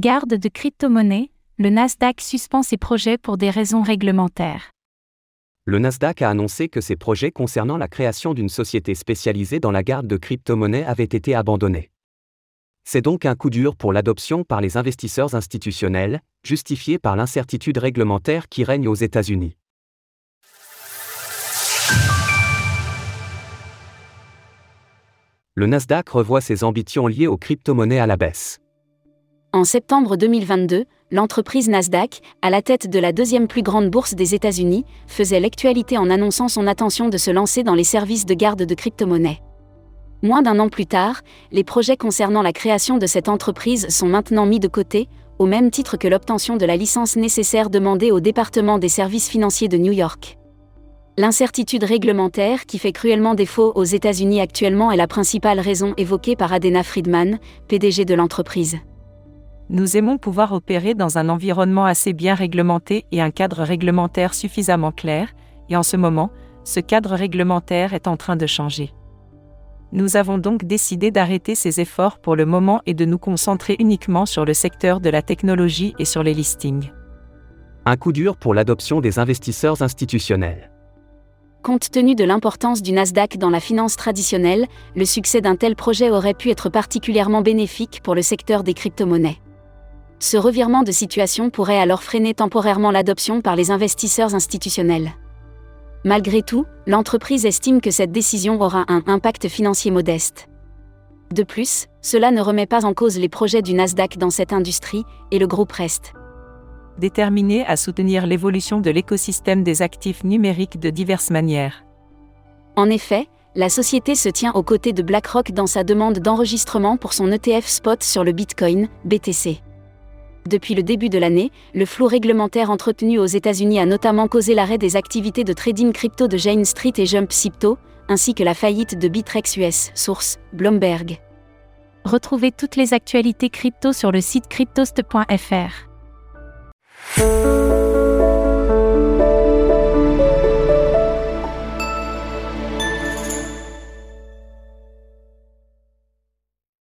Garde de crypto-monnaies, le Nasdaq suspend ses projets pour des raisons réglementaires. Le Nasdaq a annoncé que ses projets concernant la création d'une société spécialisée dans la garde de crypto-monnaies avaient été abandonnés. C'est donc un coup dur pour l'adoption par les investisseurs institutionnels, justifié par l'incertitude réglementaire qui règne aux États-Unis. Le Nasdaq revoit ses ambitions liées aux crypto-monnaies à la baisse. En septembre 2022, l'entreprise Nasdaq, à la tête de la deuxième plus grande bourse des États-Unis, faisait l'actualité en annonçant son intention de se lancer dans les services de garde de crypto-monnaies. Moins d'un an plus tard, les projets concernant la création de cette entreprise sont maintenant mis de côté, au même titre que l'obtention de la licence nécessaire demandée au département des services financiers de New York. L'incertitude réglementaire qui fait cruellement défaut aux États-Unis actuellement est la principale raison évoquée par Adena Friedman, PDG de l'entreprise. Nous aimons pouvoir opérer dans un environnement assez bien réglementé et un cadre réglementaire suffisamment clair, et en ce moment, ce cadre réglementaire est en train de changer. Nous avons donc décidé d'arrêter ces efforts pour le moment et de nous concentrer uniquement sur le secteur de la technologie et sur les listings. Un coup dur pour l'adoption des investisseurs institutionnels. Compte tenu de l'importance du Nasdaq dans la finance traditionnelle, le succès d'un tel projet aurait pu être particulièrement bénéfique pour le secteur des crypto-monnaies. Ce revirement de situation pourrait alors freiner temporairement l'adoption par les investisseurs institutionnels. Malgré tout, l'entreprise estime que cette décision aura un impact financier modeste. De plus, cela ne remet pas en cause les projets du Nasdaq dans cette industrie, et le groupe reste déterminé à soutenir l'évolution de l'écosystème des actifs numériques de diverses manières. En effet, la société se tient aux côtés de BlackRock dans sa demande d'enregistrement pour son ETF spot sur le Bitcoin, BTC. Depuis le début de l'année, le flou réglementaire entretenu aux États-Unis a notamment causé l'arrêt des activités de trading crypto de Jane Street et Jump Crypto, ainsi que la faillite de Bitrex US, source Bloomberg. Retrouvez toutes les actualités crypto sur le site cryptost.fr.